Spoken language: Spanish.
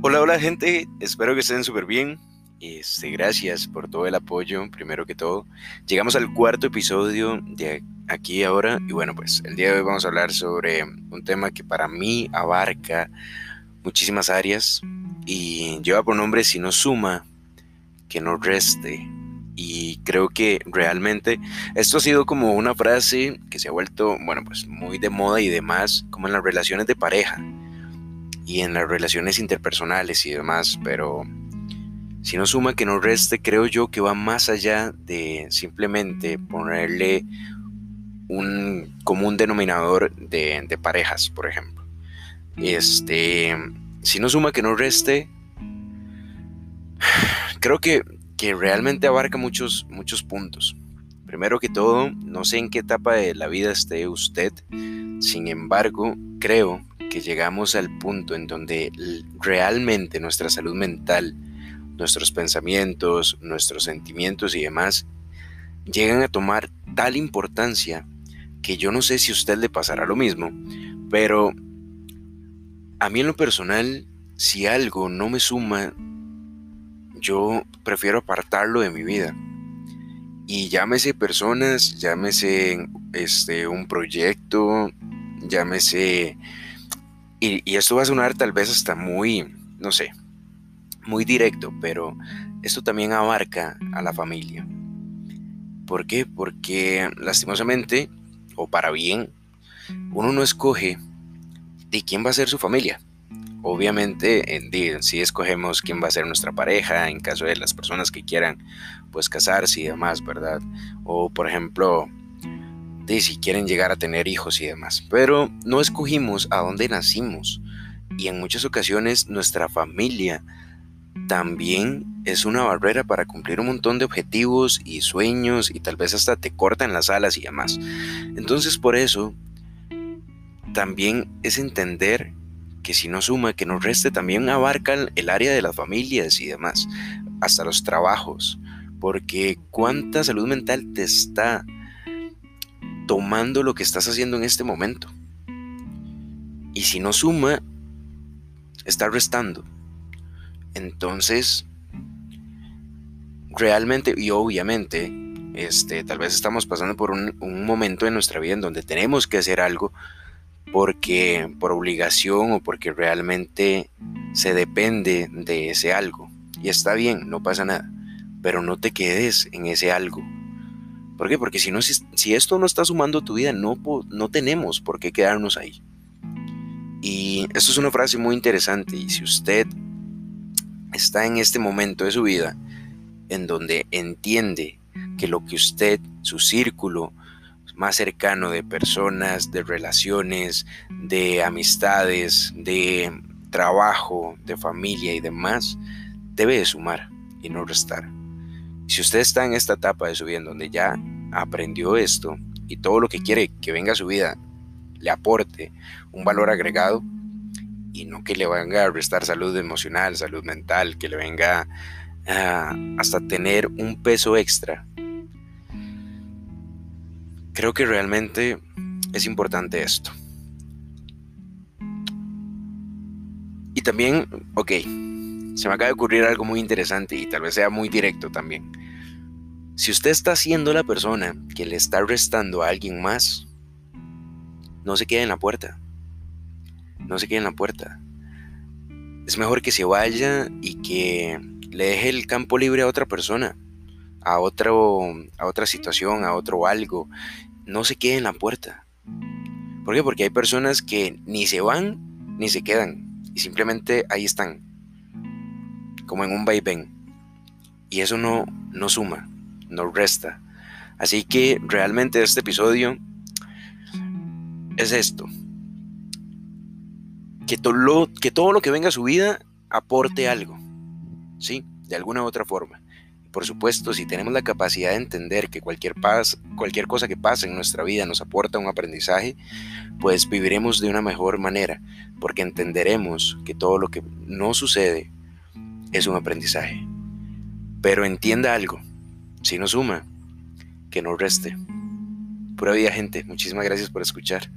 Hola, hola gente, espero que estén súper bien. Este, gracias por todo el apoyo, primero que todo. Llegamos al cuarto episodio de aquí ahora y bueno, pues el día de hoy vamos a hablar sobre un tema que para mí abarca muchísimas áreas y lleva por nombre si no suma, que no reste. Y creo que realmente esto ha sido como una frase que se ha vuelto, bueno, pues muy de moda y demás, como en las relaciones de pareja y en las relaciones interpersonales y demás, pero si no suma que no reste, creo yo que va más allá de simplemente ponerle un común denominador de, de parejas, por ejemplo. Este, si no suma que no reste, creo que, que realmente abarca muchos, muchos puntos. Primero que todo, no sé en qué etapa de la vida esté usted, sin embargo, creo que llegamos al punto en donde realmente nuestra salud mental, nuestros pensamientos, nuestros sentimientos y demás llegan a tomar tal importancia que yo no sé si a usted le pasará lo mismo, pero a mí en lo personal, si algo no me suma, yo prefiero apartarlo de mi vida. Y llámese personas, llámese este, un proyecto, llámese y, esto va a sonar tal vez hasta muy, no sé, muy directo, pero esto también abarca a la familia. ¿Por qué? Porque lastimosamente, o para bien, uno no escoge de quién va a ser su familia. Obviamente, en, si escogemos quién va a ser nuestra pareja, en caso de las personas que quieran pues casarse y demás, ¿verdad? O por ejemplo, si quieren llegar a tener hijos y demás. Pero no escogimos a dónde nacimos. Y en muchas ocasiones nuestra familia también es una barrera para cumplir un montón de objetivos y sueños y tal vez hasta te cortan las alas y demás. Entonces por eso también es entender que si no suma, que nos reste, también abarca el área de las familias y demás, hasta los trabajos, porque cuánta salud mental te está tomando lo que estás haciendo en este momento. Y si no suma, está restando. Entonces, realmente y obviamente, este, tal vez estamos pasando por un, un, momento en nuestra vida en donde tenemos que hacer algo porque por obligación o porque realmente se depende de ese algo. Y está bien, no pasa nada. Pero no te quedes en ese algo. ¿Por qué? Porque si, no, si, esto no está sumando tu vida, no, no tenemos por qué quedarnos ahí. Y esto es una frase muy interesante y si usted está en este momento de su vida en donde entiende que lo que usted, su círculo más cercano de personas, de relaciones, de amistades, de trabajo, de familia y demás, debe de sumar y no restar. Si usted está en esta etapa de su vida en donde ya aprendió esto y todo lo que quiere que venga a su vida le aporte un valor agregado y no que le venga a restar salud emocional, salud mental, que le venga hasta tener un peso extra. Creo que realmente es importante esto. Y también, ok, se me acaba de ocurrir algo muy interesante y tal vez sea muy directo también. Si usted está siendo la persona que le está restando a alguien más, no se quede en la puerta. No se quede en la puerta. Es mejor que se vaya y que le deje el campo libre a otra persona, a, otro, a otra situación, a otro algo. No se quede en la puerta. ¿Por qué? Porque hay personas que ni se van ni se quedan y simplemente ahí están como en un vaivén. Y eso no, no suma, no resta. Así que realmente este episodio es esto. Que, todo lo, que todo lo que venga a su vida aporte algo. ¿Sí? De alguna u otra forma. Por supuesto, si tenemos la capacidad de entender que cualquier, paz, cualquier cosa que pase en nuestra vida nos aporta un aprendizaje, pues viviremos de una mejor manera, porque entenderemos que todo lo que no sucede es un aprendizaje. Pero entienda algo, si no suma, que no reste. Pura vida gente, muchísimas gracias por escuchar.